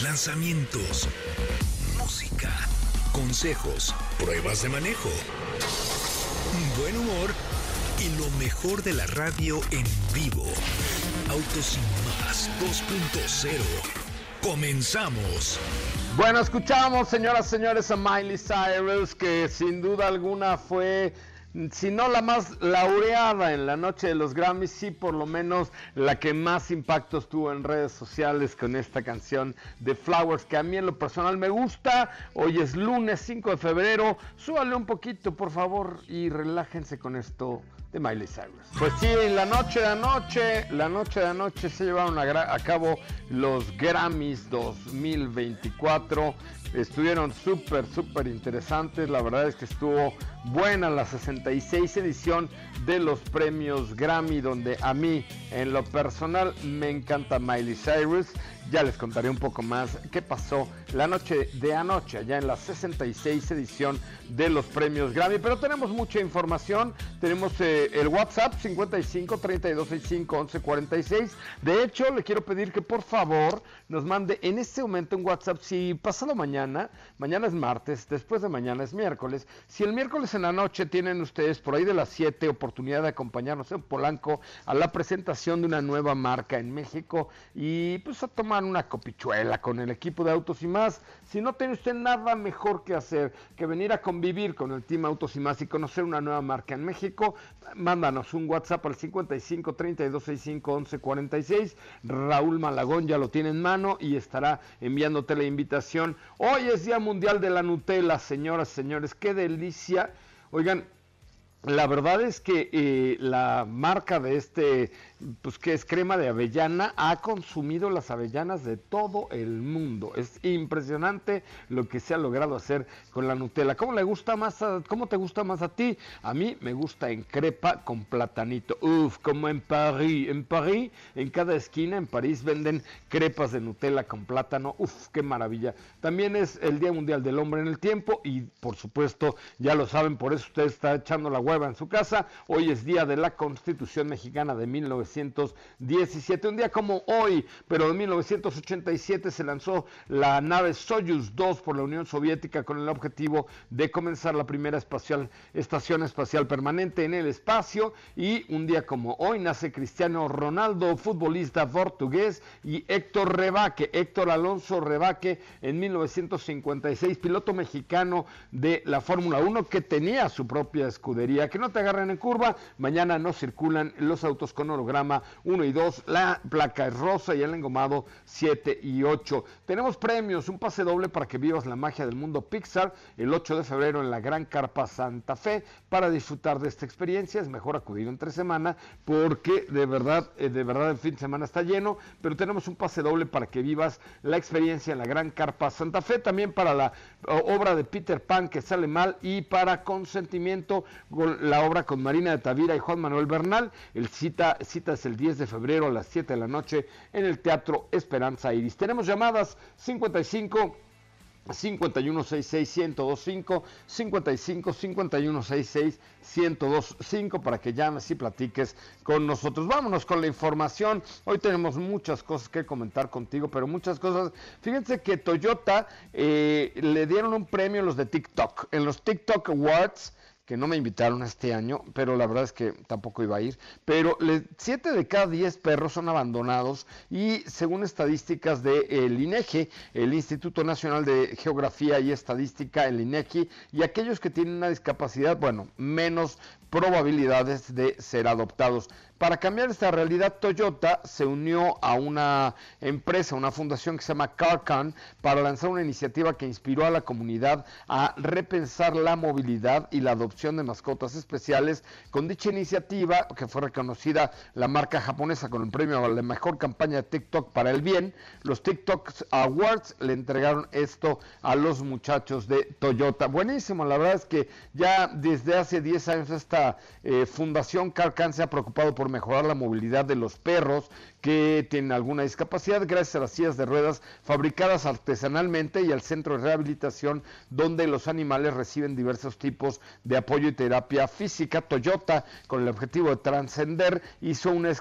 lanzamientos, música, consejos, pruebas de manejo, buen humor y lo mejor de la radio en vivo. Autos y más 2.0. Comenzamos. Bueno, escuchamos, señoras señores, a Miley Cyrus, que sin duda alguna fue si no la más laureada en la noche de los Grammys, sí por lo menos la que más impactos tuvo en redes sociales con esta canción de Flowers, que a mí en lo personal me gusta. Hoy es lunes 5 de febrero, súbale un poquito por favor y relájense con esto de Miley Cyrus. Pues sí, la noche de anoche, la noche de anoche se llevaron a, a cabo los Grammys 2024 estuvieron súper, súper interesantes. La verdad es que estuvo buena la 66 edición de los premios Grammy, donde a mí, en lo personal, me encanta Miley Cyrus. Ya les contaré un poco más qué pasó la noche de anoche, allá en la 66 edición de los premios Grammy. Pero tenemos mucha información. Tenemos eh, el WhatsApp 55 3265 1146. De hecho, le quiero pedir que por favor nos mande en este momento un WhatsApp. Si pasado mañana, mañana es martes, después de mañana es miércoles. Si el miércoles en la noche tienen ustedes por ahí de las 7 oportunidad de acompañarnos en Polanco a la presentación de una nueva marca en México y pues a tomar una copichuela con el equipo de Autos y más. Si no tiene usted nada mejor que hacer que venir a convivir con el Team Autos y más y conocer una nueva marca en México, mándanos un WhatsApp al 55 32 65 11 46. Raúl Malagón ya lo tiene en mano y estará enviándote la invitación. Hoy es Día Mundial de la Nutella, señoras, señores. Qué delicia. Oigan, la verdad es que eh, la marca de este pues que es crema de avellana, ha consumido las avellanas de todo el mundo. Es impresionante lo que se ha logrado hacer con la Nutella. ¿Cómo le gusta más cómo te gusta más a ti? A mí me gusta en crepa con platanito. Uf, como en París. En París, en cada esquina en París venden crepas de Nutella con plátano. Uf, qué maravilla. También es el Día Mundial del Hombre en el Tiempo y por supuesto, ya lo saben, por eso usted está echando la hueva en su casa. Hoy es Día de la Constitución Mexicana de 1900 1917. Un día como hoy, pero en 1987 se lanzó la nave Soyuz 2 por la Unión Soviética con el objetivo de comenzar la primera espacial, estación espacial permanente en el espacio. Y un día como hoy nace Cristiano Ronaldo, futbolista portugués, y Héctor Rebaque, Héctor Alonso Rebaque, en 1956, piloto mexicano de la Fórmula 1 que tenía su propia escudería. Que no te agarren en curva, mañana no circulan los autos con holograma 1 y 2, la placa es rosa y el engomado 7 y 8. Tenemos premios, un pase doble para que vivas la magia del mundo Pixar el 8 de febrero en la Gran Carpa Santa Fe. Para disfrutar de esta experiencia es mejor acudir entre semana porque de verdad, eh, de verdad el fin de semana está lleno, pero tenemos un pase doble para que vivas la experiencia en la Gran Carpa Santa Fe, también para la obra de Peter Pan que sale mal y para consentimiento la obra con Marina de Tavira y Juan Manuel Bernal, el cita, cita es el 10 de febrero a las 7 de la noche en el Teatro Esperanza Iris. Tenemos llamadas 55 5166 1025 55 5166 1025 para que llames y platiques con nosotros. Vámonos con la información. Hoy tenemos muchas cosas que comentar contigo, pero muchas cosas. Fíjense que Toyota eh, le dieron un premio a los de TikTok. En los TikTok Awards que no me invitaron este año, pero la verdad es que tampoco iba a ir. Pero 7 de cada 10 perros son abandonados y según estadísticas del de, INEGI, el Instituto Nacional de Geografía y Estadística, el INEGI, y aquellos que tienen una discapacidad, bueno, menos probabilidades de ser adoptados. Para cambiar esta realidad, Toyota se unió a una empresa, una fundación que se llama CarCon, para lanzar una iniciativa que inspiró a la comunidad a repensar la movilidad y la adopción de mascotas especiales. Con dicha iniciativa, que fue reconocida la marca japonesa con el premio a la mejor campaña de TikTok para el bien, los TikTok Awards le entregaron esto a los muchachos de Toyota. Buenísimo, la verdad es que ya desde hace 10 años esta eh, fundación CarCan se ha preocupado por mejorar la movilidad de los perros que tienen alguna discapacidad gracias a las sillas de ruedas fabricadas artesanalmente y al centro de rehabilitación donde los animales reciben diversos tipos de apoyo y terapia física. Toyota, con el objetivo de trascender, hizo una,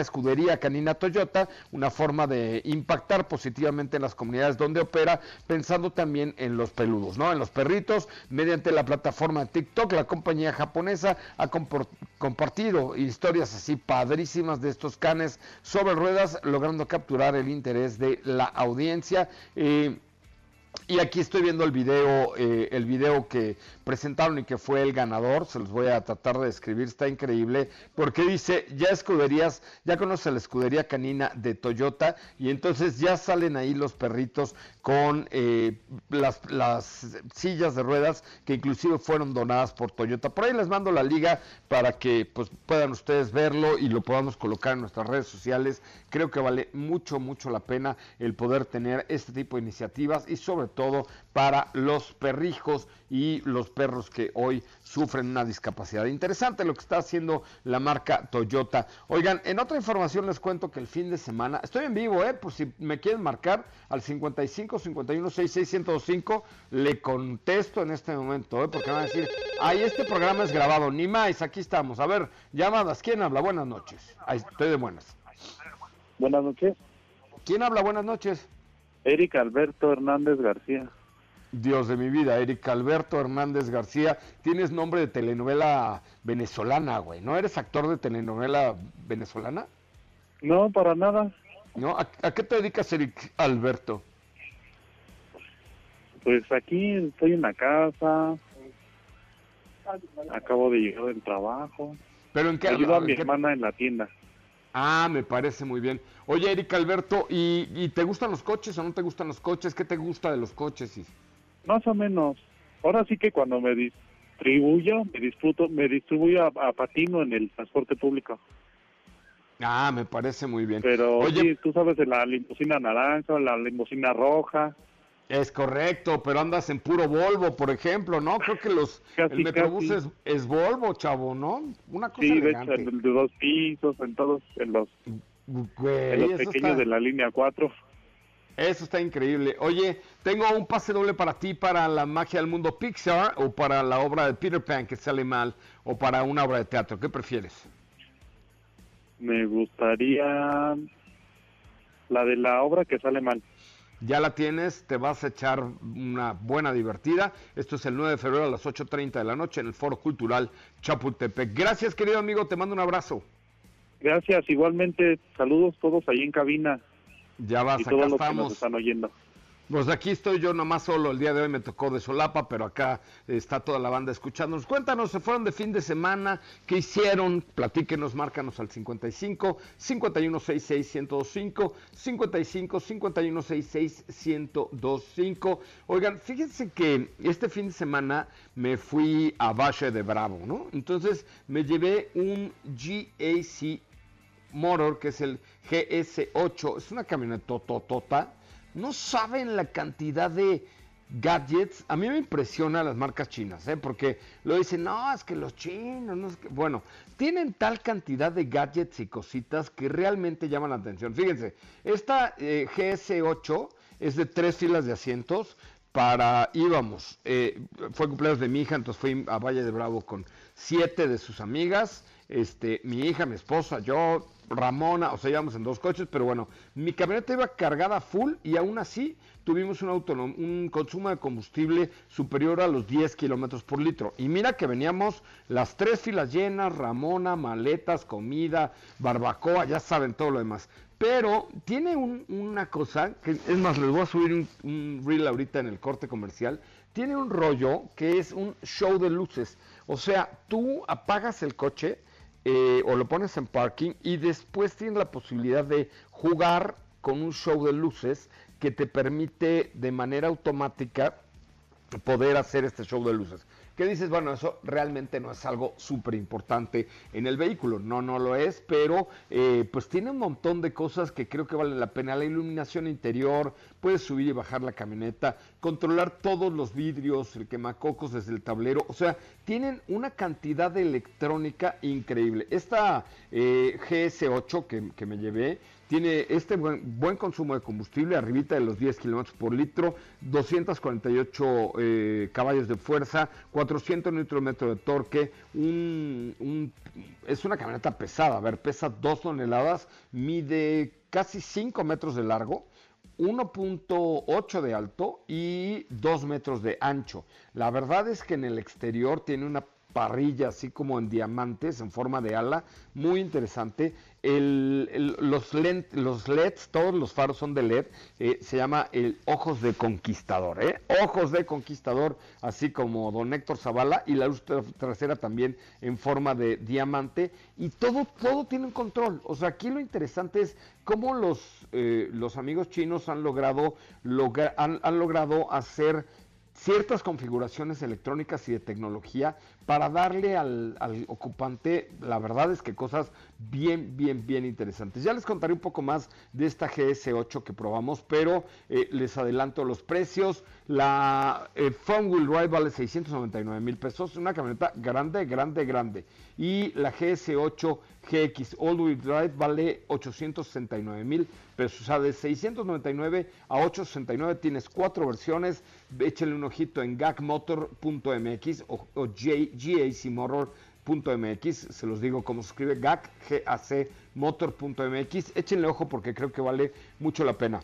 escudería canina Toyota, una forma de impactar positivamente en las comunidades donde opera, pensando también en los peludos, ¿no? En los perritos, mediante la plataforma TikTok, la compañía japonesa ha compartido historias así padrísimas de estos canes sobre ruedas, logrando capturar el interés de la audiencia. Eh, y aquí estoy viendo el video, eh, el video que presentaron y que fue el ganador. Se los voy a tratar de describir, está increíble. Porque dice, ya escuderías, ya conoce la escudería canina de Toyota y entonces ya salen ahí los perritos con eh, las, las sillas de ruedas que inclusive fueron donadas por Toyota. Por ahí les mando la liga para que pues, puedan ustedes verlo y lo podamos colocar en nuestras redes sociales. Creo que vale mucho, mucho la pena el poder tener este tipo de iniciativas y sobre todo para los perrijos y los perros que hoy sufren una discapacidad. Interesante lo que está haciendo la marca Toyota. Oigan, en otra información les cuento que el fin de semana, estoy en vivo, ¿eh? Pues si me quieren marcar al 55 51 66 105, le contesto en este momento, ¿eh? Porque van a decir, ay, este programa es grabado, ni más, aquí estamos. A ver, llamadas, ¿quién habla? Buenas noches. Ahí estoy de buenas. Buenas noches. ¿Quién habla? Buenas noches. Eric Alberto Hernández García. Dios de mi vida, Eric Alberto Hernández García. Tienes nombre de telenovela venezolana, güey. ¿No eres actor de telenovela venezolana? No, para nada. ¿No? ¿A, qué te dedicas, Eric Alberto? Pues aquí estoy en la casa. Acabo de llegar del trabajo. ¿Pero en qué? Ayudo a mi hermana en la tienda. Ah, me parece muy bien. Oye, Eric Alberto, ¿y, te gustan los coches o no te gustan los coches? ¿Qué te gusta de los coches? Más o menos. Ahora sí que cuando me distribuyo, me disfruto, me distribuyo a, patino en el transporte público. Ah, me parece muy bien. Pero Oye, tú sabes de la limusina naranja, la limusina roja. Es correcto, pero andas en puro Volvo, por ejemplo, ¿no? Creo que los el Metrobús es, Volvo, chavo, ¿no? Una cosa Sí, de hecho, de dos pisos, en todos, en los, los pequeños de la línea 4. Eso está increíble. Oye, tengo un pase doble para ti para la magia del mundo Pixar o para la obra de Peter Pan que sale mal o para una obra de teatro. ¿Qué prefieres? Me gustaría la de la obra que sale mal ya la tienes, te vas a echar una buena divertida. Esto es el 9 de febrero a las 8.30 de la noche en el Foro Cultural Chapultepec. Gracias, querido amigo, te mando un abrazo. Gracias, igualmente, saludos todos ahí en cabina. Ya vas, y acá todos estamos. que nos están oyendo. Pues aquí estoy yo nomás solo, el día de hoy me tocó de solapa, pero acá está toda la banda escuchándonos. Cuéntanos, se fueron de fin de semana, ¿qué hicieron? Platíquenos, márcanos al 55 5166 1025 55 5166 1025. Oigan, fíjense que este fin de semana me fui a Valle de Bravo, ¿no? Entonces me llevé un GAC Motor, que es el GS8, es una camioneta tototota no saben la cantidad de gadgets. A mí me impresiona las marcas chinas, ¿eh? porque lo dicen, no, es que los chinos, no es que... bueno, tienen tal cantidad de gadgets y cositas que realmente llaman la atención. Fíjense, esta eh, GS8 es de tres filas de asientos para, íbamos, eh, fue cumpleaños de mi hija, entonces fui a Valle de Bravo con siete de sus amigas este, mi hija, mi esposa, yo, Ramona, o sea, íbamos en dos coches, pero bueno, mi camioneta iba cargada full y aún así tuvimos un, un consumo de combustible superior a los 10 kilómetros por litro. Y mira que veníamos las tres filas llenas, Ramona, maletas, comida, barbacoa, ya saben todo lo demás. Pero tiene una cosa, que es más, les voy a subir un, un reel ahorita en el corte comercial, tiene un rollo que es un show de luces. O sea, tú apagas el coche eh, o lo pones en parking y después tienes la posibilidad de jugar con un show de luces que te permite de manera automática poder hacer este show de luces. ¿Qué dices? Bueno, eso realmente no es algo súper importante en el vehículo. No, no lo es, pero eh, pues tiene un montón de cosas que creo que valen la pena. La iluminación interior, puedes subir y bajar la camioneta, controlar todos los vidrios, el quemacocos desde el tablero. O sea, tienen una cantidad de electrónica increíble. Esta eh, GS8 que, que me llevé, tiene este buen, consumo de combustible, arribita de los 10 kilómetros por litro, 248 eh, caballos de fuerza, 400 Nm de torque, es una camioneta pesada, a ver, pesa 2 toneladas, mide casi 5 metros de largo, 1.8 de alto y 2 metros de ancho. La verdad es que en el exterior tiene una parrilla así como en diamantes en forma de ala, muy interesante. El, los, los LEDs, todos los faros son de LED, eh, se llama el Ojos de Conquistador, ¿eh? Ojos de Conquistador, así como Don Héctor Zavala, y la luz trasera también en forma de diamante, y todo, todo tiene un control. O sea, aquí lo interesante es cómo los, eh, los amigos chinos han logrado, han, han logrado hacer ciertas configuraciones electrónicas y de tecnología para darle al, ocupante, la verdad es que cosas bien, bien, bien interesantes. Ya les contaré un poco más de esta GS8 que probamos, pero eh, les adelanto los precios. La eh, Phone Wheel Drive vale 699 mil pesos, una camioneta grande, grande, grande. Y la GS8 GX All Wheel Drive vale 869 mil pesos. O sea, de 699 a 869 tienes cuatro versiones. Échenle un ojito en gacmotor.mx o, o se los digo como se escribe, GAC, échenle ojo porque creo que vale mucho la pena.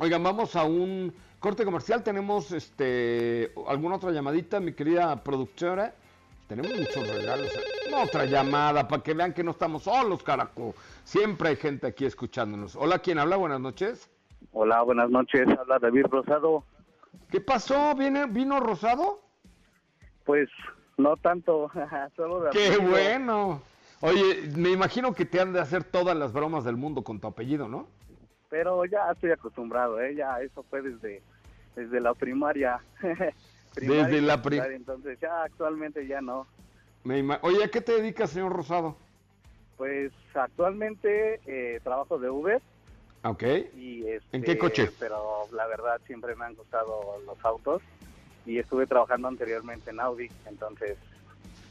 Oigan, vamos a un corte comercial, tenemos este alguna otra llamadita, mi querida productora. Tenemos muchos regalos. Otra llamada para que vean que no estamos solos, carajo. Siempre hay gente aquí escuchándonos. Hola, ¿quién habla? Buenas noches. Hola, buenas noches. Habla David Rosado. ¿Qué pasó? ¿Viene, ¿Vino Rosado? Pues no tanto, solo de ¡Qué bueno! Oye, me imagino que te han de hacer todas las bromas del mundo con tu apellido, ¿no? Pero ya estoy acostumbrado, ¿eh? Ya eso fue desde, desde la primaria. desde la primaria. Entonces ya actualmente ya no. Oye, ¿a qué te dedicas, señor Rosado? Pues actualmente eh, trabajo de Uber. Ok. Y ¿En qué coche? Este, pero la verdad siempre me han gustado los autos y estuve trabajando anteriormente en Audi, entonces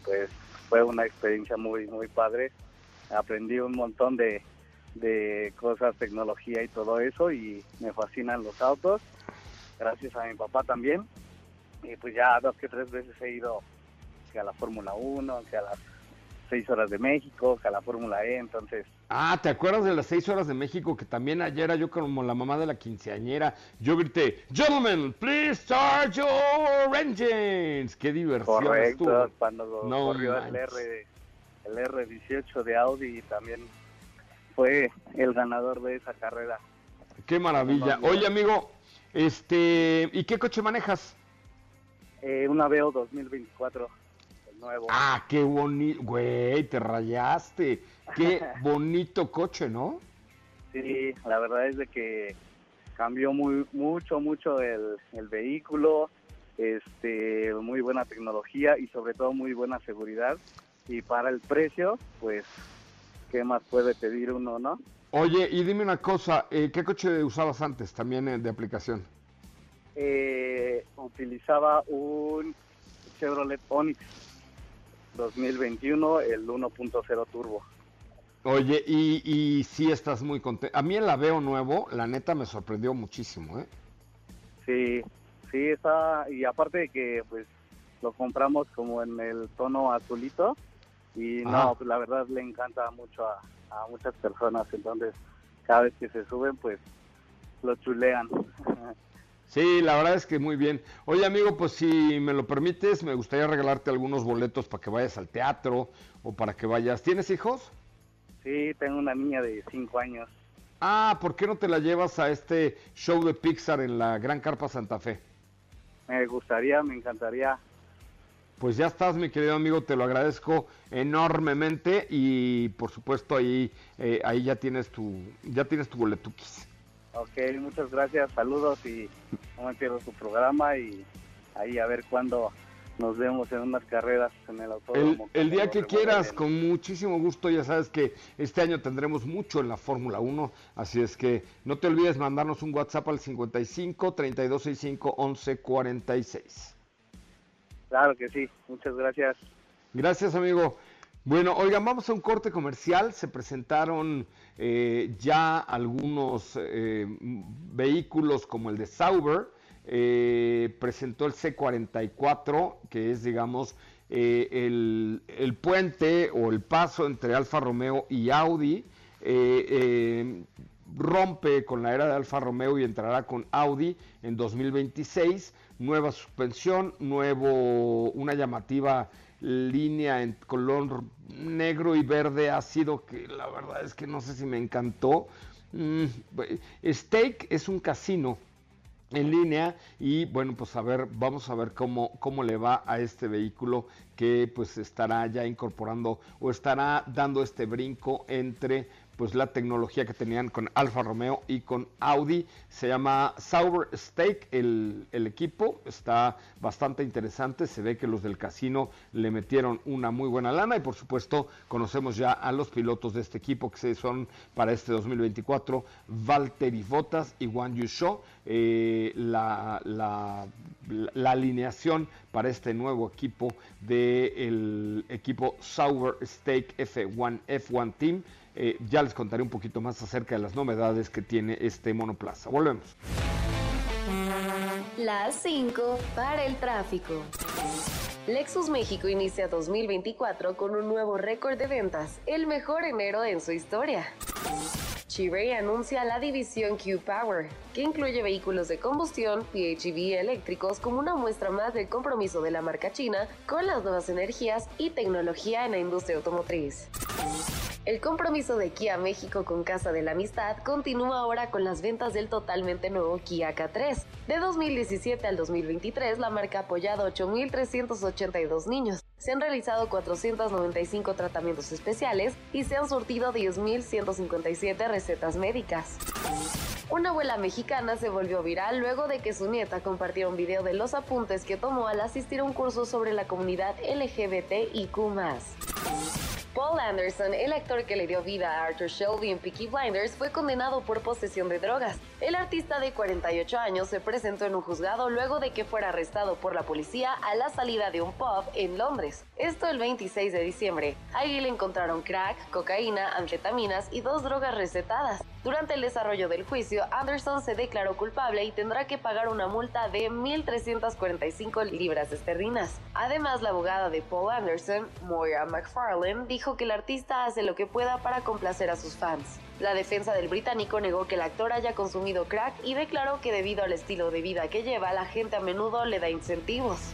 pues fue una experiencia muy muy padre. Aprendí un montón de, de cosas, tecnología y todo eso y me fascinan los autos. Gracias a mi papá también. Y pues ya dos que tres veces he ido que a la Fórmula 1, que a las seis horas de México, a la Fórmula E, entonces... Ah, ¿te acuerdas de las seis horas de México? Que también ayer era yo como la mamá de la quinceañera. Yo grité, gentlemen, please start your engines. Qué diversión Correcto, cuando no corrió el, R, el R18 de Audi también fue el ganador de esa carrera. Qué maravilla. Oye, amigo, este, ¿y qué coche manejas? Eh, una Veo 2024. Ah, qué bonito, güey, te rayaste. Qué bonito coche, ¿no? Sí, la verdad es de que cambió muy mucho, mucho el, vehículo, este, muy buena tecnología y sobre todo muy buena seguridad. Y para el precio, pues, ¿qué más puede pedir uno, no? Oye, y dime una cosa, eh, ¿qué coche usabas antes también eh, de aplicación? Eh, utilizaba un Chevrolet Onix 2021 el 1.0 turbo. Oye, y, y sí estás muy contento. A mí el Aveo nuevo, la neta, me sorprendió muchísimo, ¿eh? Sí, sí, está... Y aparte de que, pues, lo compramos como en el tono azulito, Y Ajá. no, pues la verdad le encanta mucho a, a muchas personas, entonces cada vez que se suben, pues lo chulean. Sí, la verdad es que muy bien. Oye, amigo, pues si me lo permites, me gustaría regalarte algunos boletos para que vayas al teatro o para que vayas. ¿Tienes hijos? sí, tengo una niña de 5 años. Ah, ¿por qué no te la llevas a este show de Pixar en la Gran Carpa Santa Fe? Me gustaría, me encantaría. Pues ya estás, mi querido amigo, te lo agradezco enormemente y por supuesto ahí, eh, ahí ya tienes tu, ya tienes tu boletuquis. Ok, muchas gracias, saludos y no me pierdo su programa y ahí a ver cuándo nos vemos en unas carreras en el autódromo. el día que quieras, con muchísimo gusto, ya sabes que este año tendremos mucho en la Fórmula 1, así es que no te olvides mandarnos un WhatsApp al 55 3265 1146. Claro que sí, muchas gracias. Gracias, amigo. Bueno, oigan, vamos a un corte comercial. Se presentaron eh, ya algunos eh, vehículos como el de Sauber. eh, presentó el C44, que es, digamos, el, el puente o el paso entre Alfa Romeo y Audi. Rompe con la era de Alfa Romeo y entrará con Audi en 2026. Nueva suspensión, nuevo, una llamativa línea en color negro y verde ácido que la verdad es que no sé si me encantó. Mm, Stake es un casino en línea y bueno pues a ver vamos a ver cómo cómo le va a este vehículo que pues estará ya incorporando o estará dando este brinco entre pues la tecnología que tenían con Alfa Romeo y con Audi. Se llama Sauber Stake el, el equipo. Está bastante interesante. Se ve que los del casino le metieron una muy buena lana y por supuesto conocemos ya a los pilotos de este equipo que son para este 2024 Valtteri Bottas y Juan Yu Zhou eh, la, la, alineación para este nuevo equipo del equipo Sauber Stake F1 F1 Team. Eh, ya les contaré un poquito más acerca de las novedades que tiene este monoplaza. Volvemos. Las 5 para el tráfico. Lexus México inicia 2024 con un nuevo récord de ventas, el mejor enero en su historia. Chery anuncia la división Q-Power, que incluye vehículos de combustión, PHEV eléctricos como una muestra más del compromiso de la marca china con las nuevas energías y tecnología en la industria automotriz. El compromiso de Kia México con Casa de la Amistad continúa ahora con las ventas del totalmente nuevo Kia K3. De 2017 al 2023, la marca ha apoyado a 8.382 niños. Se han realizado 495 tratamientos especiales y se han surtido 10.157 recetas médicas. Una abuela mexicana se volvió viral luego de que su nieta compartiera un video de los apuntes que tomó al asistir a un curso sobre la comunidad LGBTIQ. Paul Anderson, el actor que le dio vida a Arthur Shelby en Peaky Blinders, fue condenado por posesión de drogas. El artista de 48 años se presentó en un juzgado luego de que fuera arrestado por la policía a la salida de un pub en Londres. Esto el 26 de diciembre. Allí le encontraron crack, cocaína, anfetaminas y dos drogas recetadas. Durante el desarrollo del juicio, Anderson se declaró culpable y tendrá que pagar una multa de 1.345 libras esterlinas. Además, la abogada de Paul Anderson, Moira McFarlane, dijo que el artista hace lo que pueda para complacer a sus fans. La defensa del británico negó que el actor haya consumido crack y declaró que debido al estilo de vida que lleva, la gente a menudo le da incentivos.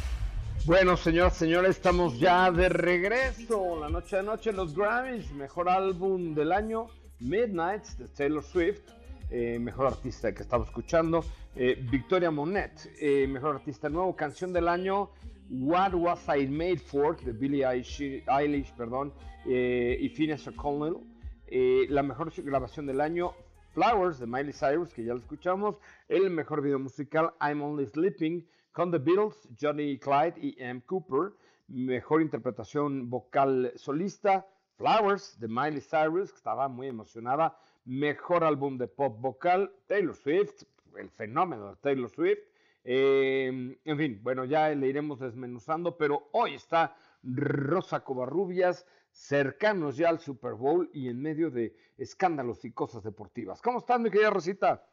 Bueno, señoras, señores, estamos ya de regreso. La noche de noche, los Grammys, mejor álbum del año, Midnight de Taylor Swift, eh, mejor artista que estamos escuchando, eh, Victoria Monet, eh, mejor artista nuevo, canción del año, What Was I Made For, de Billie Eilish, perdón, y Phineas O'Connell, la mejor grabación del año, Flowers de Miley Cyrus, que ya lo escuchamos, el mejor video musical, I'm Only Sleeping, con The Beatles, Johnny Clyde y M. Cooper. mejor interpretación vocal solista, Flowers de Miley Cyrus, que estaba muy emocionada, mejor álbum de pop vocal, Taylor Swift, el fenómeno de Taylor Swift. Eh, en fin, bueno, ya le iremos desmenuzando, pero hoy está Rosa Covarrubias, cercanos ya al Super Bowl y en medio de escándalos y cosas deportivas. ¿Cómo estás, mi querida Rosita?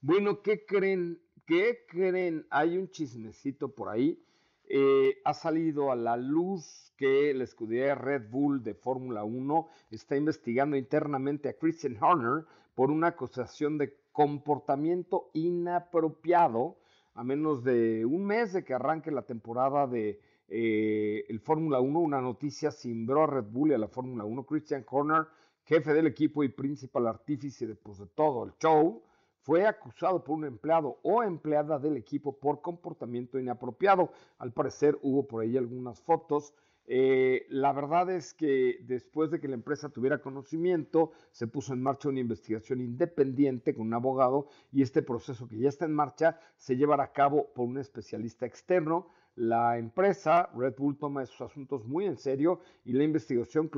Bueno, ¿qué creen? ¿Qué creen? Hay un chismecito por ahí. Eh, ha salido a la luz que la escudería Red Bull de Fórmula 1 está investigando internamente a Christian Horner por una acusación de comportamiento inapropiado a menos de un mes de que arranque la temporada de eh, el Fórmula 1, una noticia cimbró a Red Bull y a la Fórmula 1. Christian Horner, jefe del equipo y principal artífice de, pues, de todo el show, fue acusado por un empleado o empleada del equipo por comportamiento inapropiado. Al parecer hubo por ahí algunas fotos. Eh, la verdad es que después de que la empresa tuviera conocimiento, se puso en marcha una investigación independiente con un abogado y este proceso que ya está en marcha se llevará a cabo por un especialista externo la empresa Red Bull toma esos asuntos muy en serio y la investigación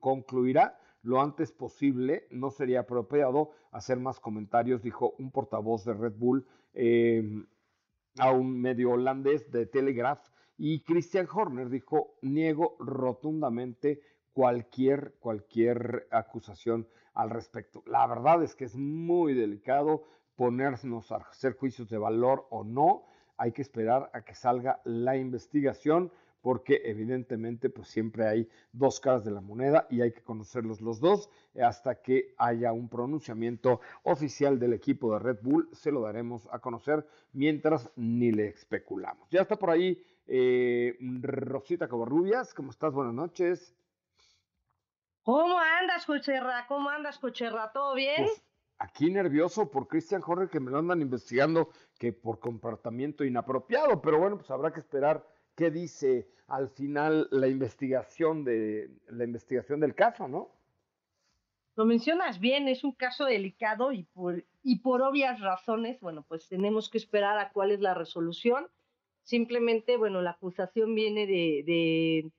concluirá lo antes posible. No sería apropiado hacer más comentarios, dijo un portavoz de Red Bull em, a un medio holandés de Telegraph. Y Christian Horner dijo, niego rotundamente cualquier, cualquier acusación al respecto. La verdad es que es muy delicado ponernos a hacer juicios de valor o no hay que esperar a que salga la investigación porque evidentemente pues siempre hay dos caras de la moneda y hay que conocerlos los dos hasta que haya un pronunciamiento oficial del equipo de Red Bull, se lo daremos a conocer mientras ni le especulamos. Ya está por ahí eh, Rosita Covarrubias, ¿cómo estás? Buenas noches. ¿Cómo andas, Cocherra? ¿Cómo andas, Cocherra? ¿Todo bien? Pues, aquí nervioso por Christian Horner que me lo andan investigando que por comportamiento inapropiado, pero bueno, pues habrá que esperar qué dice al final la investigación de la investigación del caso, ¿no? Lo mencionas bien, es un caso delicado y por, y obvias razones, bueno, pues tenemos que esperar a cuál es la resolución. Simplemente, bueno, la acusación viene de, de,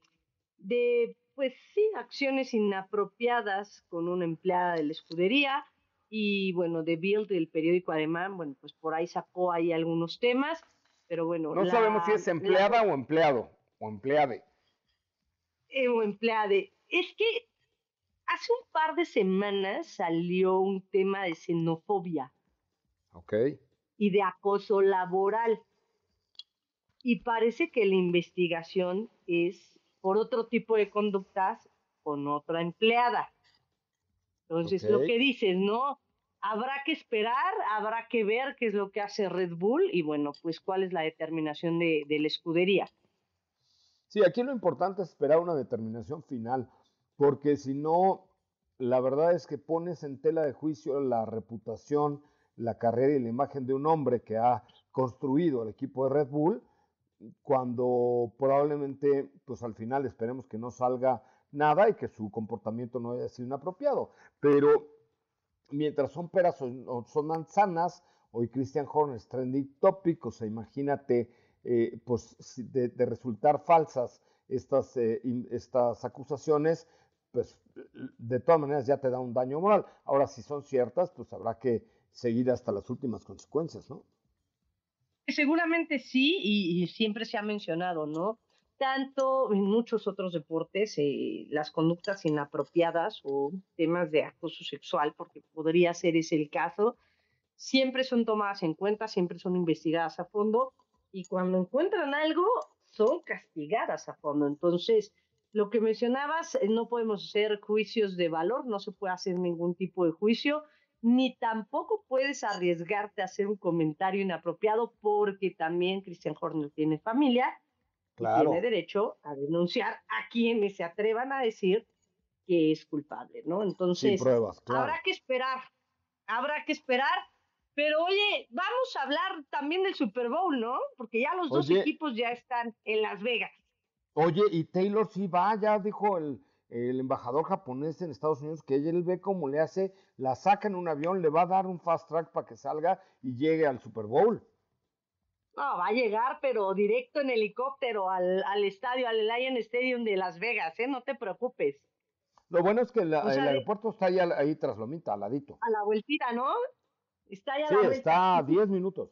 de pues sí, acciones inapropiadas con una empleada de la escudería, y bueno, de Bill del periódico alemán, bueno, pues por ahí sacó ahí algunos temas, pero bueno. No sabemos si es empleada o empleado, o empleade. Eh, o empleade. Es que hace un par de semanas salió un tema de xenofobia. Ok. Y de acoso laboral. Y parece que la investigación es por otro tipo de conductas con otra empleada. Entonces, lo que dices, ¿no? Habrá que esperar, habrá que ver qué es lo que hace Red Bull y bueno, pues cuál es la determinación de, la escudería. Sí, aquí lo importante es esperar una determinación final, porque si no, la verdad es que pones en tela de juicio la reputación, la carrera y la imagen de un hombre que ha construido el equipo de Red Bull, cuando probablemente, pues al final esperemos que no salga nada y que su comportamiento no haya sido inapropiado. Pero mientras son peras o, son manzanas, hoy Christian Horner es trending topic, o sea, imagínate, eh, pues de, resultar falsas estas, eh, estas acusaciones, pues de todas maneras ya te da un daño moral. Ahora, si son ciertas, pues habrá que seguir hasta las últimas consecuencias, ¿no? Seguramente sí, y siempre se ha mencionado, ¿no? Tanto en muchos otros deportes eh, las conductas inapropiadas o temas de acoso sexual, porque podría ser ese el caso, siempre son tomadas en cuenta, siempre son investigadas a fondo y cuando encuentran algo son castigadas a fondo. Entonces, lo que mencionabas, eh, no podemos hacer juicios de valor, no se puede hacer ningún tipo de juicio, ni tampoco puedes arriesgarte a hacer un comentario inapropiado porque también Christian Horner tiene familia tiene derecho a denunciar a quienes se atrevan a decir que es culpable, ¿no? Entonces, habrá que esperar, habrá que esperar, pero oye, vamos a hablar también del Super Bowl, ¿no? Porque ya los dos equipos ya están en Las Vegas. Oye, y Taylor sí va, ya dijo el, el embajador japonés en Estados Unidos que él ve cómo le hace, la saca en un avión, le va a dar un fast track para que salga y llegue al Super Bowl. No, va a llegar, pero directo en helicóptero al, al estadio, al Lion Stadium de Las Vegas, ¿eh? No te preocupes. Lo bueno es que el, aeropuerto está ahí, ahí tras Lomita, al ladito. A la vueltita, ¿no? Está ahí a sí, está a 10 minutos.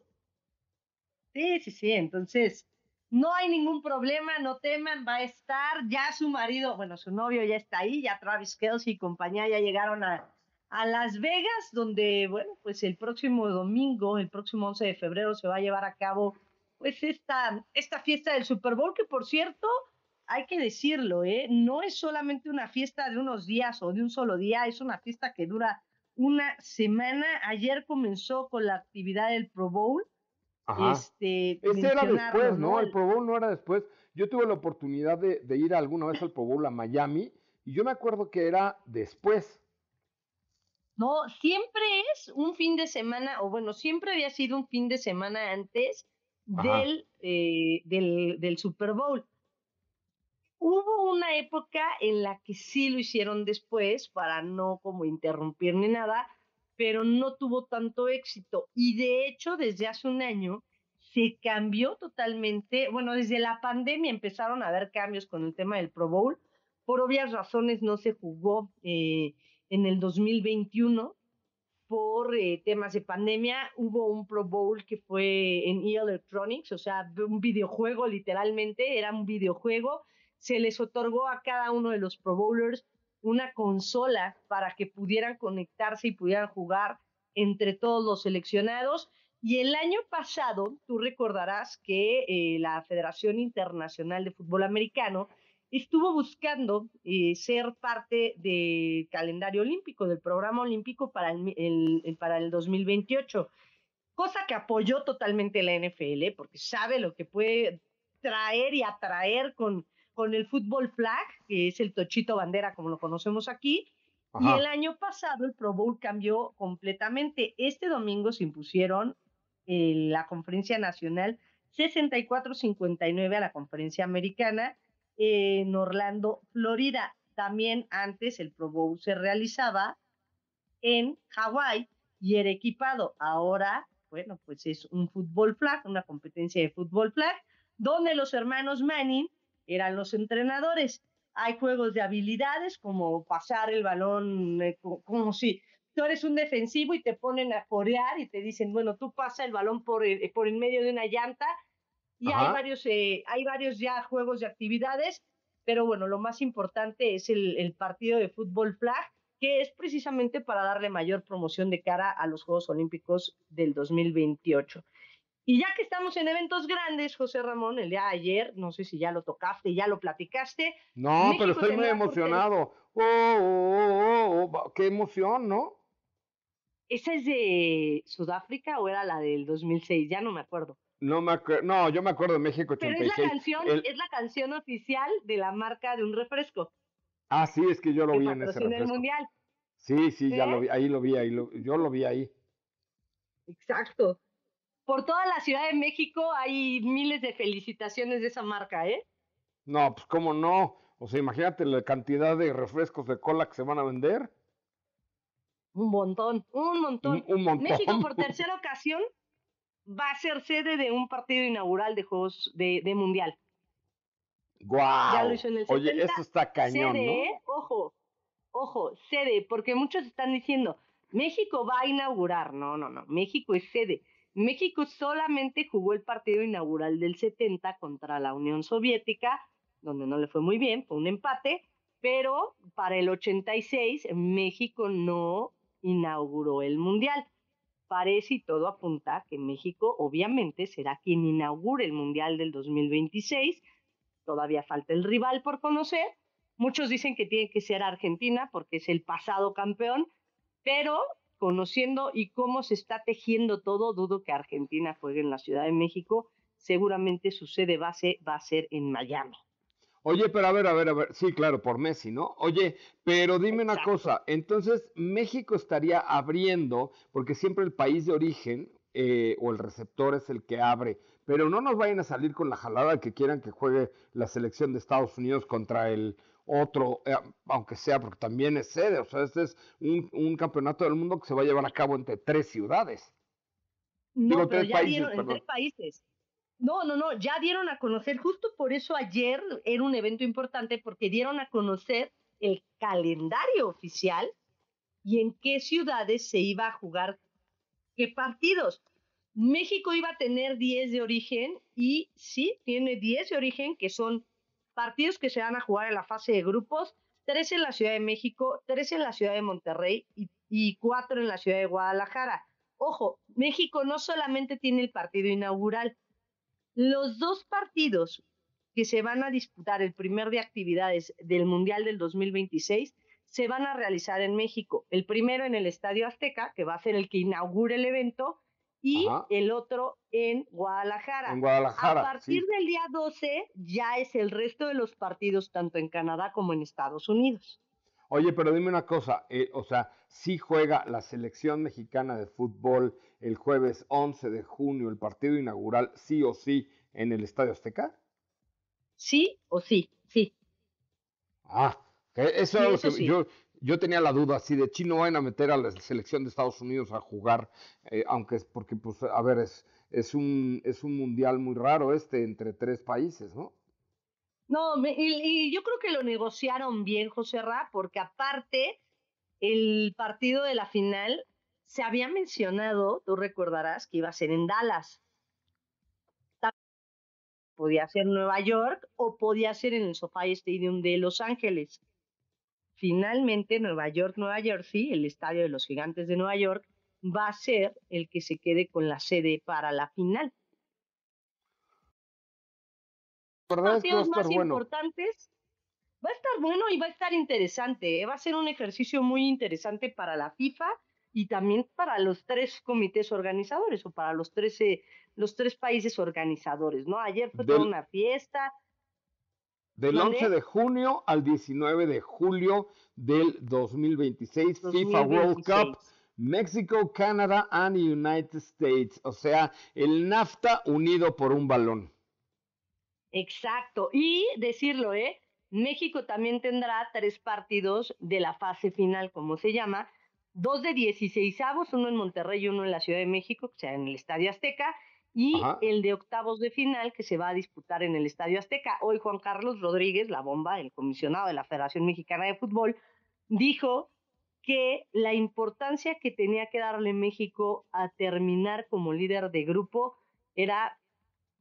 Sí, sí, sí. Entonces, no hay ningún problema, no teman, va a estar. Ya su marido, bueno, su novio ya está ahí, ya Travis Kelsey y compañía ya llegaron a, a Las Vegas, donde, bueno, pues el próximo domingo, el próximo 11 de febrero, se va a llevar a cabo, pues, esta, esta fiesta del Super Bowl, que por cierto, hay que decirlo, ¿eh? No es solamente una fiesta de unos días o de un solo día, es una fiesta que dura una semana. Ayer comenzó con la actividad del Pro Bowl. Ajá. Este, Ese era después, ¿no? El Pro Bowl no era después. Yo tuve la oportunidad de, de ir alguna vez al Pro Bowl a Miami y yo me acuerdo que era después. No, siempre es un fin de semana, o bueno, siempre había sido un fin de semana antes del, eh, del, del, Super Bowl. Hubo una época en la que sí lo hicieron después, para no como interrumpir ni nada, pero no tuvo tanto éxito. Y de hecho, desde hace un año se cambió totalmente, bueno, desde la pandemia empezaron a haber cambios con el tema del Pro Bowl. Por obvias razones no se jugó. Eh, en el 2021 por eh, temas de pandemia. Hubo un Pro Bowl que fue en E Electronics, o sea, un videojuego literalmente, era un videojuego. Se les otorgó a cada uno de los Pro Bowlers una consola para que pudieran conectarse y pudieran jugar entre todos los seleccionados. Y el año pasado, tú recordarás que eh, la Federación Internacional de Fútbol Americano estuvo buscando eh, ser parte del calendario olímpico, del programa olímpico para el, para el 2028, cosa que apoyó totalmente la NFL, porque sabe lo que puede traer y atraer con, con el fútbol flag, que es el tochito bandera como lo conocemos aquí. Y el año pasado el Pro Bowl cambió completamente. Este domingo se impusieron en la conferencia nacional 64-59 a la conferencia americana en Orlando, Florida. También antes el Pro Bowl se realizaba en Hawái y era equipado. Ahora, bueno, pues es un fútbol flag, una competencia de fútbol flag, donde los hermanos Manning eran los entrenadores. Hay juegos de habilidades como pasar el balón, eh, como si tú eres un defensivo y te ponen a corear y te dicen, bueno, tú pasa el balón por el, por el medio de una llanta y hay varios, eh, hay varios ya juegos de actividades, pero bueno, lo más importante es el, el, partido de fútbol flag, que es precisamente para darle mayor promoción de cara a los Juegos Olímpicos del 2028. Y ya que estamos en eventos grandes, José Ramón, el día de ayer, no sé si ya lo tocaste, ya lo platicaste. No, pero estoy muy emocionado. Oh, oh, oh, qué emoción, ¿no? ¿Esa es de Sudáfrica o era la del 2006? Ya no me acuerdo. No, me no, yo me acuerdo de México 86. Pero es la canción, es la canción oficial de la marca de un refresco. Ah, sí, es que yo lo vi en ese refresco. el mundial. Sí, sí, ya lo vi, ahí lo vi, ahí lo, yo lo vi ahí. Exacto. Por toda la Ciudad de México hay miles de felicitaciones de esa marca, ¿eh? No, pues cómo no. O sea, imagínate la cantidad de refrescos de cola que se van a vender. Un montón, un montón. Un, un montón. México por tercera ocasión va a ser sede de un partido inaugural de Juegos de, de Mundial. ¡Guau! Ya lo hizo en el Oye, eso está cañón, sede, ¿no? Ojo, ojo, sede, porque muchos están diciendo, México va a inaugurar. No, no, no, México es sede. México solamente jugó el partido inaugural del 70 contra la Unión Soviética, donde no le fue muy bien, fue un empate, pero para el 86 México no inauguró el Mundial parece y todo apunta que México obviamente será quien inaugure el Mundial del 2026. Todavía falta el rival por conocer. Muchos dicen que tiene que ser Argentina porque es el pasado campeón, pero conociendo y cómo se está tejiendo todo, dudo que Argentina juegue en la Ciudad de México. Seguramente su sede base va a ser en Miami. Oye, pero a ver, a ver, a ver, sí, claro, por Messi, ¿no? Oye, pero dime una cosa, entonces México estaría abriendo, porque siempre el país de origen eh, o el receptor es el que abre, pero no nos vayan a salir con la jalada que quieran que juegue la selección de Estados Unidos contra el otro, eh, aunque sea, porque también es sede, o sea, este es un, campeonato del mundo que se va a llevar a cabo entre tres ciudades. No, pero ya países, en tres países. No, no, no, ya dieron a conocer, justo por eso ayer era un evento importante porque dieron a conocer el calendario oficial y en qué ciudades se iba a jugar qué partidos. México iba a tener 10 de origen y sí, tiene 10 de origen que son partidos que se van a jugar en la fase de grupos, tres en la Ciudad de México, tres en la Ciudad de Monterrey y, y cuatro en la Ciudad de Guadalajara. Ojo, México no solamente tiene el partido inaugural, los dos partidos que se van a disputar el primer de actividades del Mundial del 2026 se van a realizar en México. El primero en el Estadio Azteca, que va a ser el que inaugure el evento, y el otro en Guadalajara. En Guadalajara. A partir del día 12 ya es el resto de los partidos, tanto en Canadá como en Estados Unidos. Oye, pero dime una cosa, eh, o sea, si juega la selección mexicana de fútbol el jueves 11 de junio, el partido inaugural, sí o sí, en el Estadio Azteca? Sí o sí, sí. Ah, eso, es lo que yo, yo tenía la duda, si de chino van a meter a la selección de Estados Unidos a jugar, eh, aunque es porque, pues, a ver, es, es, un, es un mundial muy raro este entre tres países, ¿no? No, y, yo creo que lo negociaron bien, José Ra, porque aparte, el partido de la final se había mencionado, tú recordarás, que iba a ser en Dallas. Podía ser Nueva York o podía ser en el SoFi Stadium de Los Ángeles. Finalmente, Nueva York, Nueva Jersey, el estadio de los gigantes de Nueva York, va a ser el que se quede con la sede para la final. Los partidos más importantes va a estar bueno y va a estar interesante. ¿eh? Va a ser un ejercicio muy interesante para la FIFA y también para los tres comités organizadores o para los tres, los tres países organizadores, ¿no? Ayer fue toda una fiesta, del 11 de junio al 19 de julio del 2026, FIFA World Cup, México, Canadá and United States. O sea, el NAFTA unido por un balón. Exacto. Y decirlo, ¿eh? México también tendrá tres partidos de la fase final, como se llama. Dos de 16 avos, uno en Monterrey y uno en la Ciudad de México, o sea, en el Estadio Azteca y el de octavos de final que se va a disputar en el Estadio Azteca. Hoy Juan Carlos Rodríguez, la bomba, el comisionado de la Federación Mexicana de Fútbol, dijo que la importancia que tenía que darle México a terminar como líder de grupo era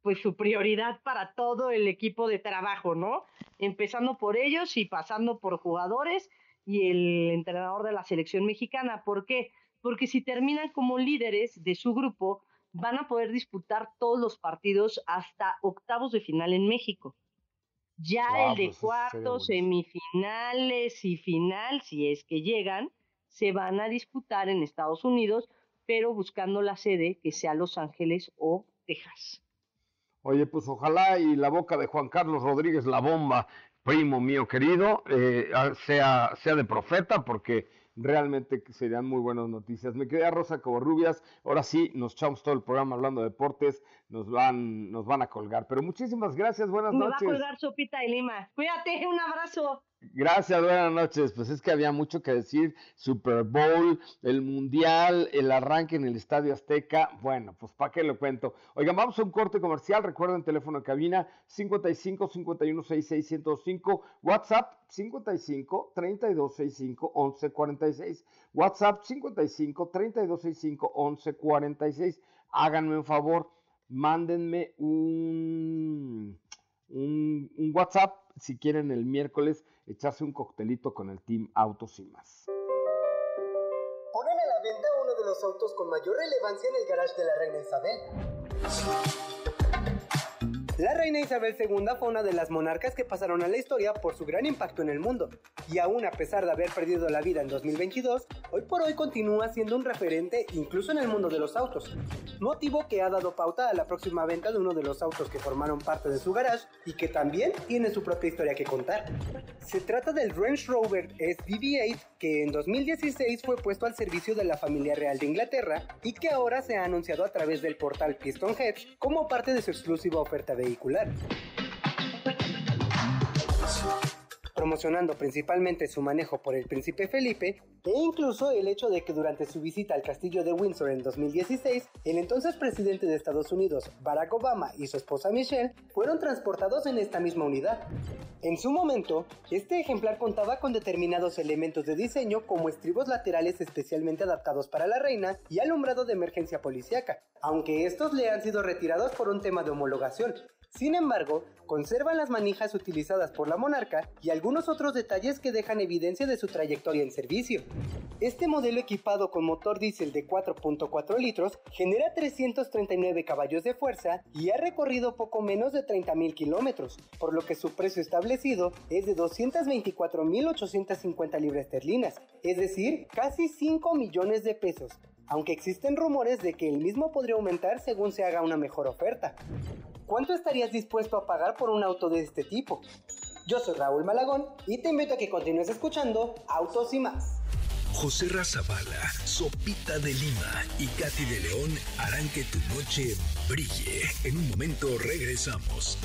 pues su prioridad para todo el equipo de trabajo, ¿no? Empezando por ellos y pasando por jugadores y el entrenador de la selección mexicana. ¿Por qué? Porque si terminan como líderes de su grupo, van a poder disputar todos los partidos hasta octavos de final en México. Ya el de pues, cuartos, semifinales y final, si es que llegan, se van a disputar en Estados Unidos, pero buscando la sede que sea Los Ángeles o Texas. Oye, pues ojalá y la boca de Juan Carlos Rodríguez, la bomba, primo mío querido, eh, sea, sea de profeta, porque realmente serían muy buenas noticias. Me quedé a Rosa Covarrubias, ahora sí, nos echamos todo el programa hablando de deportes, nos van, nos van a colgar. Pero muchísimas gracias, buenas noches. Me va a colgar Sopita de Lima. Cuídate, un abrazo. Gracias, buenas noches. Pues es que había mucho que decir. Super Bowl, el Mundial, el arranque en el Estadio Azteca. Bueno, pues para qué lo cuento. Oigan, vamos a un corte comercial. Recuerden, teléfono de cabina 55 51 66 105. WhatsApp 55 32 65 11 46. WhatsApp 55 32 65 11 46. Háganme un favor, mándenme un, un WhatsApp si quieren el miércoles echarse un coctelito con el Team Autos y más. Ponen a la venta uno de los autos con mayor relevancia en el garage de la reina Isabel. La reina Isabel II fue una de las monarcas que pasaron a la historia por su gran impacto en el mundo, y aún a pesar de haber perdido la vida en 2022, hoy por hoy continúa siendo un referente incluso en el mundo de los autos, motivo que ha dado pauta a la próxima venta de uno de los autos que formaron parte de su garage y que también tiene su propia historia que contar. Se trata del Range Rover SDV8 que en 2016 fue puesto al servicio de la familia real de Inglaterra y que ahora se ha anunciado a través del portal Piston Heads como parte de su exclusiva oferta de vehicular. Promocionando principalmente su manejo por el príncipe Felipe e incluso el hecho de que durante su visita al castillo de Windsor en 2016, el entonces presidente de Estados Unidos, Barack Obama, y su esposa Michelle fueron transportados en esta misma unidad. En su momento, este ejemplar contaba con determinados elementos de diseño como estribos laterales especialmente adaptados para la reina y alumbrado de emergencia policíaca, aunque estos le han sido retirados por un tema de homologación, sin embargo, conservan las manijas utilizadas por la monarca y algunos otros detalles que dejan evidencia de su trayectoria en servicio. Este modelo equipado con motor diésel de 4.4 litros genera 339 caballos de fuerza y ha recorrido poco menos de 30.000 kilómetros, por lo que su precio establecido es de 224.850 libras esterlinas, es decir, casi 5 millones de pesos, aunque existen rumores de que el mismo podría aumentar según se haga una mejor oferta. ¿Cuánto estarías dispuesto a pagar por un auto de este tipo? Yo soy Raúl Malagón y te invito a que continúes escuchando Autos y más. José Razabala, Sopita de Lima y Katy de León harán que tu noche brille. En un momento regresamos.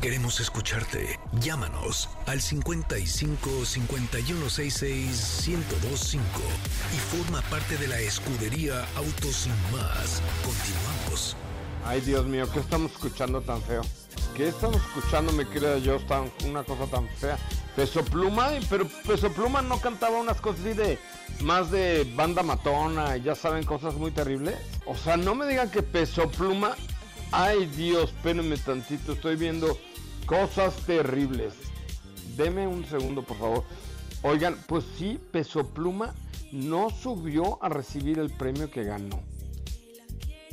Queremos escucharte. Llámanos al 55 5166 1025 y forma parte de la escudería Autos Sin Más. Continuamos. Ay, Dios mío, ¿qué estamos escuchando tan feo? ¿Qué estamos escuchando, me querida yo, tan, una cosa tan fea? Peso Pluma, pero Peso Pluma no cantaba unas cosas así de más de banda matona, ya saben, cosas muy terribles. O sea, no me digan que Peso Pluma. Ay, Dios, espérenme tantito, estoy viendo Cosas terribles. Deme un segundo, por favor. Oigan, pues sí, Peso Pluma no subió a recibir el premio que ganó.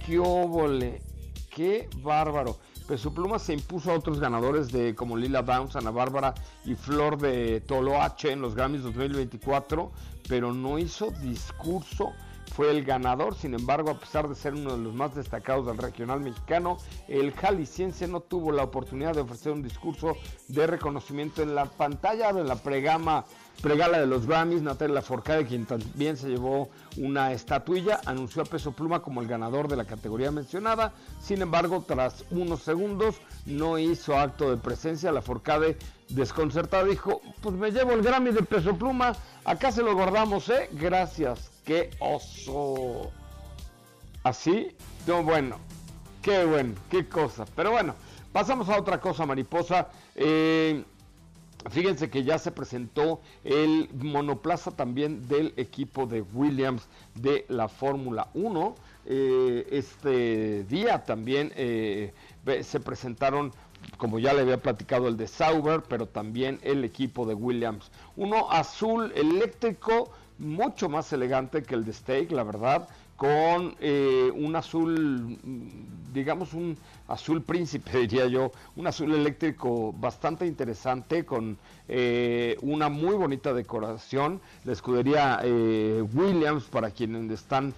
¡Qué óvole! ¡Qué bárbaro! Peso Pluma se impuso a otros ganadores de como Lila Downs, Ana Bárbara y Flor de Toloache en los Grammys 2024, pero no hizo discurso fue el ganador, sin embargo, a pesar de ser uno de los más destacados del regional mexicano, el jalisciense no tuvo la oportunidad de ofrecer un discurso de reconocimiento en la pantalla de la pregama pregala de los Grammys, Natalia Forcade, quien también se llevó una estatuilla, anunció a Peso Pluma como el ganador de la categoría mencionada. Sin embargo, tras unos segundos no hizo acto de presencia. La Forcade, desconcertada, dijo: Pues me llevo el Grammy de Peso Pluma, acá se lo guardamos, ¿eh? Gracias qué oso. Así, no, bueno, qué bueno, qué cosa. Pero bueno, pasamos a otra cosa, mariposa. Eh, fíjense que ya se presentó el monoplaza también del equipo de Williams de la Fórmula 1. Eh, este día también eh, se presentaron como ya le había platicado el de Sauber, pero también el equipo de Williams. Uno azul eléctrico mucho más elegante que el de Steak, la verdad, con eh, un azul, digamos un azul príncipe, diría yo, un azul eléctrico bastante interesante, con eh, una muy bonita decoración. La escudería eh, Williams, para quienes están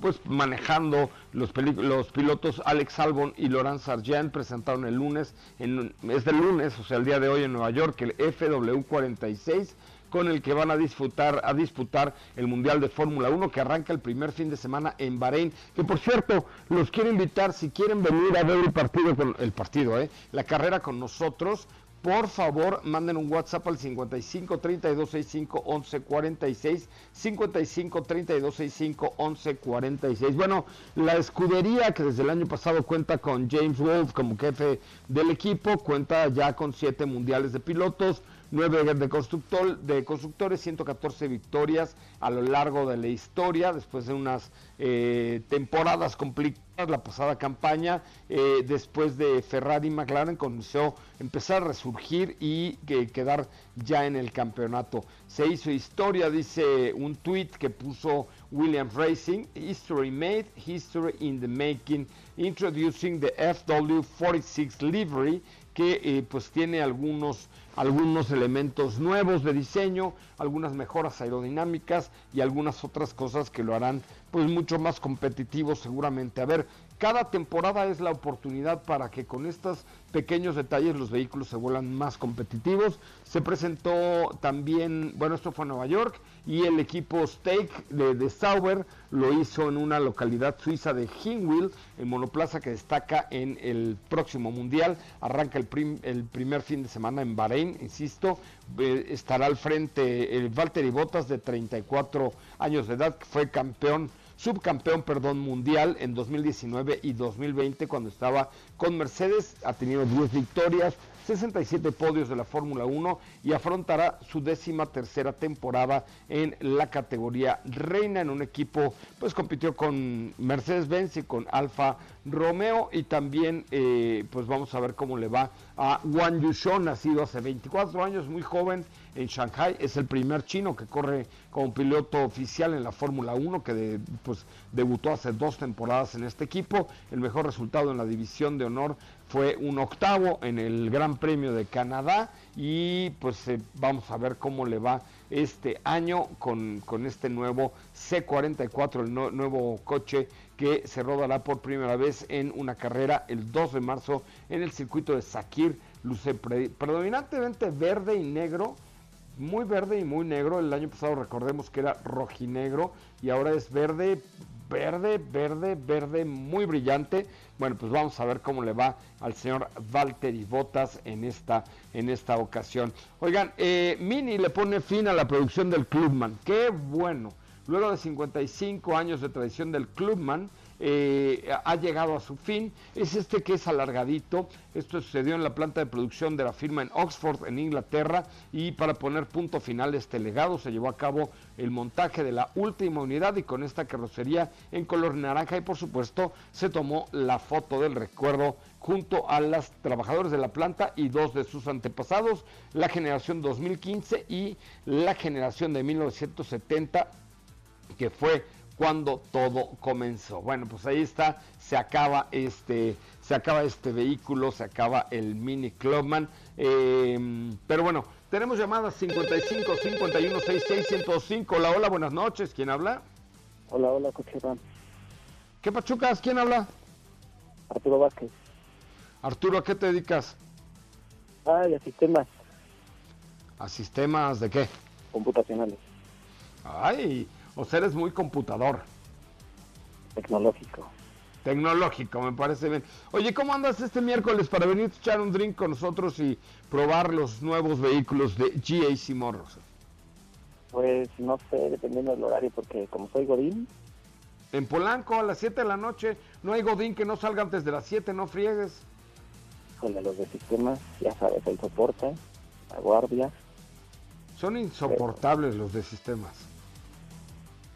pues manejando los, los pilotos Alex Albon y Laurent Sargent, presentaron el lunes, en, es del lunes, o sea, el día de hoy en Nueva York, el FW46 con el que van a disputar, a disputar el Mundial de Fórmula 1 que arranca el primer fin de semana en Bahrein. Que por cierto, los quiero invitar, si quieren venir a ver el partido, con, el partido, eh, la carrera con nosotros, por favor, manden un WhatsApp al 55 32 65 11 46. 55 32 65 11 46. Bueno, la escudería que desde el año pasado cuenta con James Wolf como jefe del equipo, cuenta ya con siete mundiales de pilotos 9 de, constructor, de constructores, 114 victorias a lo largo de la historia, después de unas eh, temporadas complicadas, la pasada campaña, eh, después de Ferrari y McLaren comenzó a empezar a resurgir y quedar ya en el campeonato. Se hizo historia, dice un tweet que puso Williams Racing, History Made, History in the Making, introducing the FW46 livery, que eh, pues tiene algunos algunos elementos nuevos de diseño, algunas mejoras aerodinámicas y algunas otras cosas que lo harán pues mucho más competitivo seguramente. A ver, cada temporada es la oportunidad para que con estos pequeños detalles los vehículos se vuelvan más competitivos. Se presentó también, bueno, esto fue en Nueva York y el equipo Stake de, Sauber lo hizo en una localidad suiza de Hinwil, en monoplaza que destaca en el próximo mundial. Arranca el, el primer fin de semana en Bahrein, insisto. Eh, estará al frente el Valtteri Bottas de 34 años de edad, que fue campeón subcampeón, perdón, mundial en 2019 y 2020 cuando estaba con Mercedes, ha tenido 10 victorias, 67 podios de la Fórmula 1 y afrontará su décima tercera temporada en la categoría reina en un equipo, pues compitió con Mercedes-Benz y con Alfa Romeo y también eh, pues vamos a ver cómo le va a Wang Yushon, nacido hace 24 años, muy joven en Shanghai, es el primer chino que corre como piloto oficial en la Fórmula 1, que pues, debutó hace dos temporadas en este equipo, el mejor resultado en la división de honor fue un octavo en el Gran Premio de Canadá y pues eh, vamos a ver cómo le va este año con, este nuevo C44, el nuevo coche que se rodará por primera vez en una carrera el 2 de marzo en el circuito de Sakir. Luce predominantemente verde y negro, muy verde y muy negro. El año pasado recordemos que era rojinegro y ahora es verde, verde, verde, verde, muy brillante. Bueno, pues vamos a ver cómo le va al señor Valtteri Bottas en esta, en esta ocasión. Oigan, eh, Mini le pone fin a la producción del Clubman. Qué bueno. Luego de 55 años de tradición del Clubman, eh, ha llegado a su fin. Es este que es alargadito. Esto sucedió en la planta de producción de la firma en Oxford, en Inglaterra. Y para poner punto final a este legado, se llevó a cabo el montaje de la última unidad y con esta carrocería en color naranja. Y por supuesto, se tomó la foto del recuerdo junto a los trabajadores de la planta y dos de sus antepasados, la generación 2015 y la generación de 1970, que fue cuando todo comenzó. Bueno, pues ahí está, se acaba este, se acaba este vehículo, se acaba el Mini Clubman. Em, pero bueno, tenemos llamadas 55 51 66 105. Hola, hola, buenas noches. ¿Quién habla? Hola, hola, Cochirán. ¿Qué pachucas? ¿Quién habla? Arturo Vázquez. Arturo, ¿a qué te dedicas? Ay, a sistemas. ¿A sistemas de qué? Computacionales. Ay, o sea, eres muy computador. Tecnológico. Tecnológico, me parece bien. Oye, ¿cómo andas este miércoles para venir a echar un drink con nosotros y probar los nuevos vehículos de GAC Morros? Pues no sé, dependiendo del horario, porque como soy Godín. En Polanco a las 7 de la noche, no hay Godín que no salga antes de las 7, no friegues. Con los de sistemas, ya sabes, el soporte, la guardia. Son insoportables los de sistemas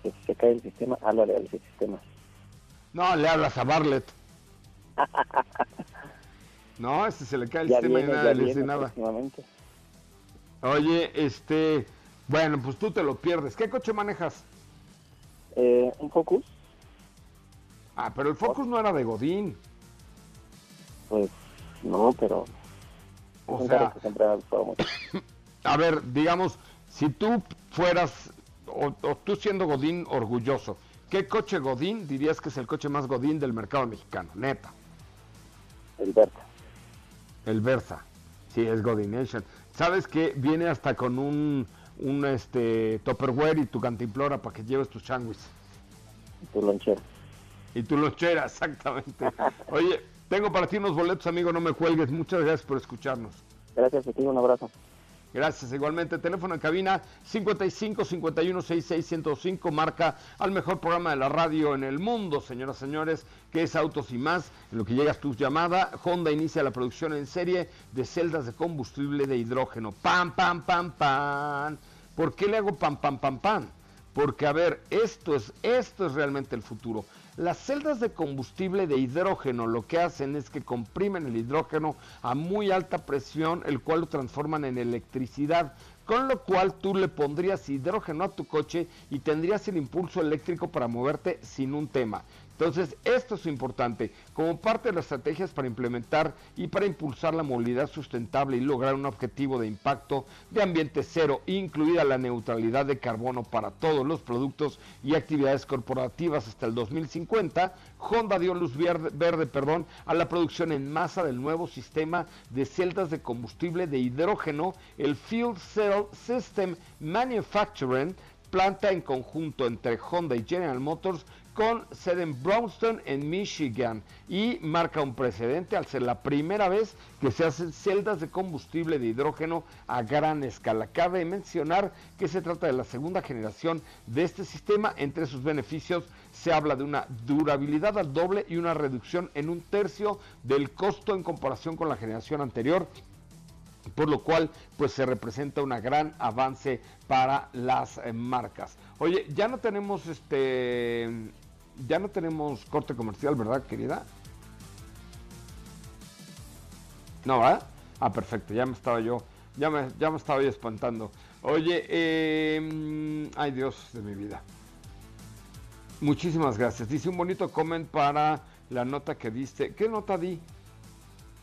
que si se cae el sistema, háblale al sistema. No, le hablas a Barlet. no, este se le cae el sistema y nada le dice nada. Oye, este, bueno, pues tú te lo pierdes. ¿Qué coche manejas? Eh, un Focus. Ah, pero el Focus no era de Godín. Pues no, pero o sea, a ver, digamos, si tú fueras o, tú siendo Godín orgulloso, ¿qué coche Godín dirías que es el coche más Godín del mercado mexicano? Neta. El Versa. El Versa. Sí, es Godination. ¿Sabes que viene hasta con un, un este Tupperware y tu cantimplora para que lleves tus? Y tu lonchera. Y tu lonchera, exactamente. Oye, tengo para ti unos boletos, amigo, no me cuelgues. Muchas gracias por escucharnos. Gracias, te un abrazo. Gracias. Igualmente, teléfono en cabina 55 51 66 105 marca al mejor programa de la radio en el mundo, señoras y señores, que es Autos y más. En lo que llegas tu llamada, Honda inicia la producción en serie de celdas de combustible de hidrógeno. Pam, pam, pam, pam. ¿Por qué le hago pam, pam, pam, pam? Porque, a ver, esto es, esto es realmente el futuro. Las celdas de combustible de hidrógeno lo que hacen es que comprimen el hidrógeno a muy alta presión, el cual lo transforman en electricidad, con lo cual tú le pondrías hidrógeno a tu coche y tendrías el impulso eléctrico para moverte sin un tema. Entonces, esto es importante. Como parte de las estrategias para implementar y para impulsar la movilidad sustentable y lograr un objetivo de impacto de ambiente cero, incluida la neutralidad de carbono para todos los productos y actividades corporativas hasta el 2050, Honda dio luz verde, perdón, a la producción en masa del nuevo sistema de celdas de combustible de hidrógeno, el Fuel Cell System Manufacturing, planta en conjunto entre Honda y General Motors con sede en Brownston, en Michigan, y marca un precedente al ser la primera vez que se hacen celdas de combustible de hidrógeno a gran escala. Cabe mencionar que se trata de la segunda generación de este sistema. Entre sus beneficios se habla de una durabilidad al doble y una reducción en un tercio del costo en comparación con la generación anterior por lo cual pues se representa un gran avance para las eh, marcas. Oye, ya no tenemos este ya no tenemos corte comercial, ¿verdad, querida? No, ¿verdad? Ah, perfecto, ya me estaba yo, ya me, ya me estaba espantando. Oye, eh, ay Dios de mi vida. Muchísimas gracias. Dice un bonito comment para la nota que diste. ¿Qué nota di?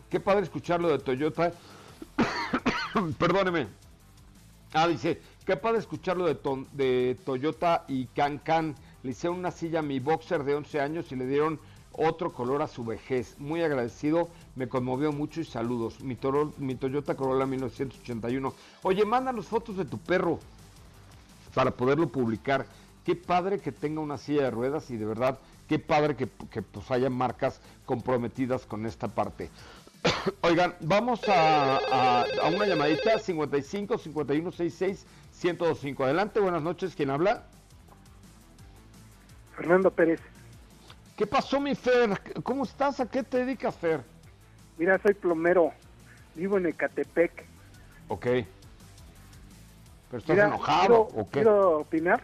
Qué padre escucharlo de Toyota. Perdóneme. Ah, dice, qué padre escucharlo de, de Toyota y Can Can le hicieron una silla a mi boxer de 11 años y le dieron otro color a su vejez. Muy agradecido, me conmovió mucho y saludos. Mi, mi Toyota Corolla 1981. Oye, mándanos fotos de tu perro para poderlo publicar. Qué padre que tenga una silla de ruedas y de verdad, qué padre que, pues haya marcas comprometidas con esta parte. Oigan, vamos a, a, una llamadita 55 51 66 1025. Adelante, buenas noches, ¿quién habla? Fernando Pérez. ¿Qué pasó, mi Fer? ¿Cómo estás? ¿A qué te dedicas, Fer? Mira, soy plomero. Vivo en Ecatepec. Ok. ¿Pero estás enojado o qué? Quiero opinar.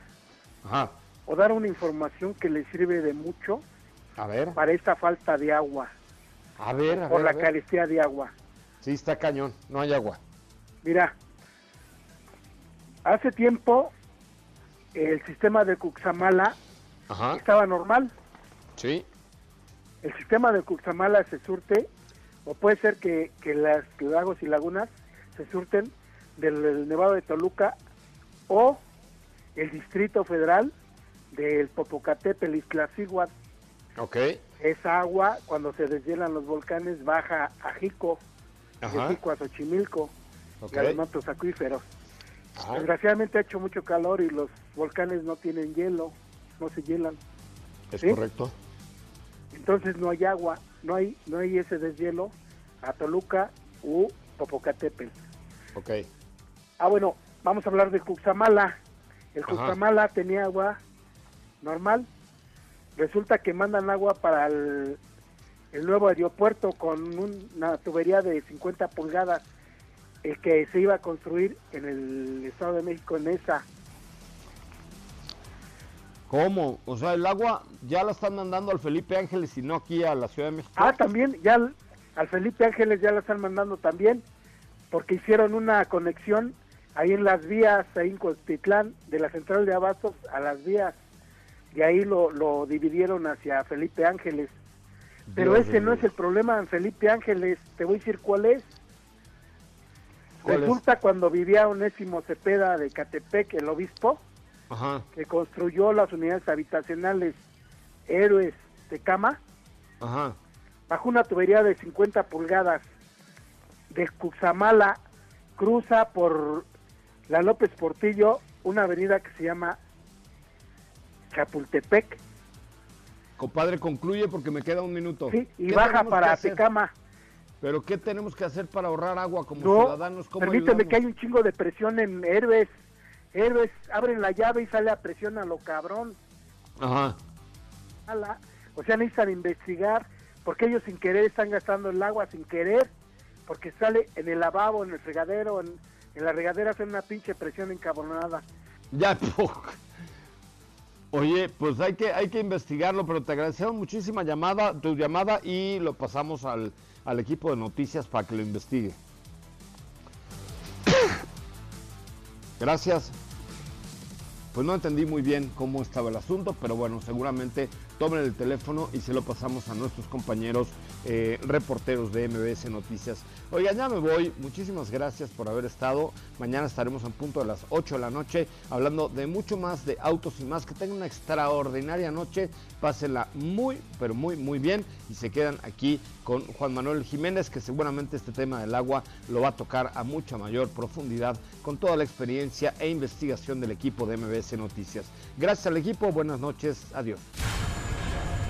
Ajá. O dar una información que le sirve de mucho. A ver. Para esta falta de agua. A ver, a Por la carestía de agua. Sí, está cañón. No hay agua. Mira. Hace tiempo el sistema de Cuxamala estaba normal. Sí. El sistema de Cuxamala se surte, o puede ser que, que las lagos y lagunas se surten del, Nevado de Toluca o el Distrito Federal del Popocatépetl, Iztaccíhuatl. Ok. Esa agua, cuando se deshielan los volcanes, baja a Jico, de Jico a Xochimilco y a los mantos acuíferos. Desgraciadamente ha hecho mucho calor y los volcanes no tienen hielo no se hielan. Es correcto. Entonces no hay agua, no hay, no hay ese deshielo a Toluca u Popocatépetl. Ok. Ah, bueno, vamos a hablar de Cuxamala. El Cuxamala tenía agua normal. Resulta que mandan agua para el, el nuevo aeropuerto con una tubería de 50 pulgadas, el que se iba a construir en el Estado de México, en esa ¿Cómo? O sea, el agua ya la están mandando al Felipe Ángeles y no aquí a la Ciudad de México. Ah, también, ya al, Felipe Ángeles ya la están mandando también, porque hicieron una conexión ahí en las vías, ahí en Costitlán, de la central de Abastos a las vías, y ahí lo, lo dividieron hacia Felipe Ángeles. Pero ese no es el problema en Felipe Ángeles, te voy a decir cuál es. Resulta cuando vivía Onésimo Cepeda de Catepec, el obispo, que construyó las unidades habitacionales Héroes de Cama, bajo una tubería de 50 pulgadas de Cuxamala, cruza por la López Portillo una avenida que se llama Chapultepec. Compadre, concluye porque me queda un minuto. Sí, y baja para Tecama. ¿Pero qué tenemos que hacer para ahorrar agua como ciudadanos? permíteme que hay un chingo de presión en Héroes héroes abren la llave y sale a presión a lo cabrón. Ajá. O sea, necesitan investigar porque ellos sin querer están gastando el agua sin querer, porque sale en el lavabo, en el regadero, en, la regadera hacen una pinche presión encabronada. Ya, Oye, pues hay que, hay que investigarlo, pero te agradecemos muchísima llamada, tu llamada y lo pasamos al, al equipo de noticias para que lo investigue. Gracias. pues no entendí muy bien cómo estaba el asunto, pero bueno, seguramente tomen el teléfono y se lo pasamos a nuestros compañeros eh, reporteros de MBS Noticias. Oigan, ya me voy, muchísimas gracias por haber estado. Mañana estaremos en punto de las 8 de la noche hablando de mucho más de autos y más. Que tengan una extraordinaria noche, pásenla muy, pero muy, muy bien y se quedan aquí con Juan Manuel Jiménez, que seguramente este tema del agua lo va a tocar a mucha mayor profundidad con toda la experiencia e investigación del equipo de MBS Noticias. Gracias al equipo, buenas noches, adiós.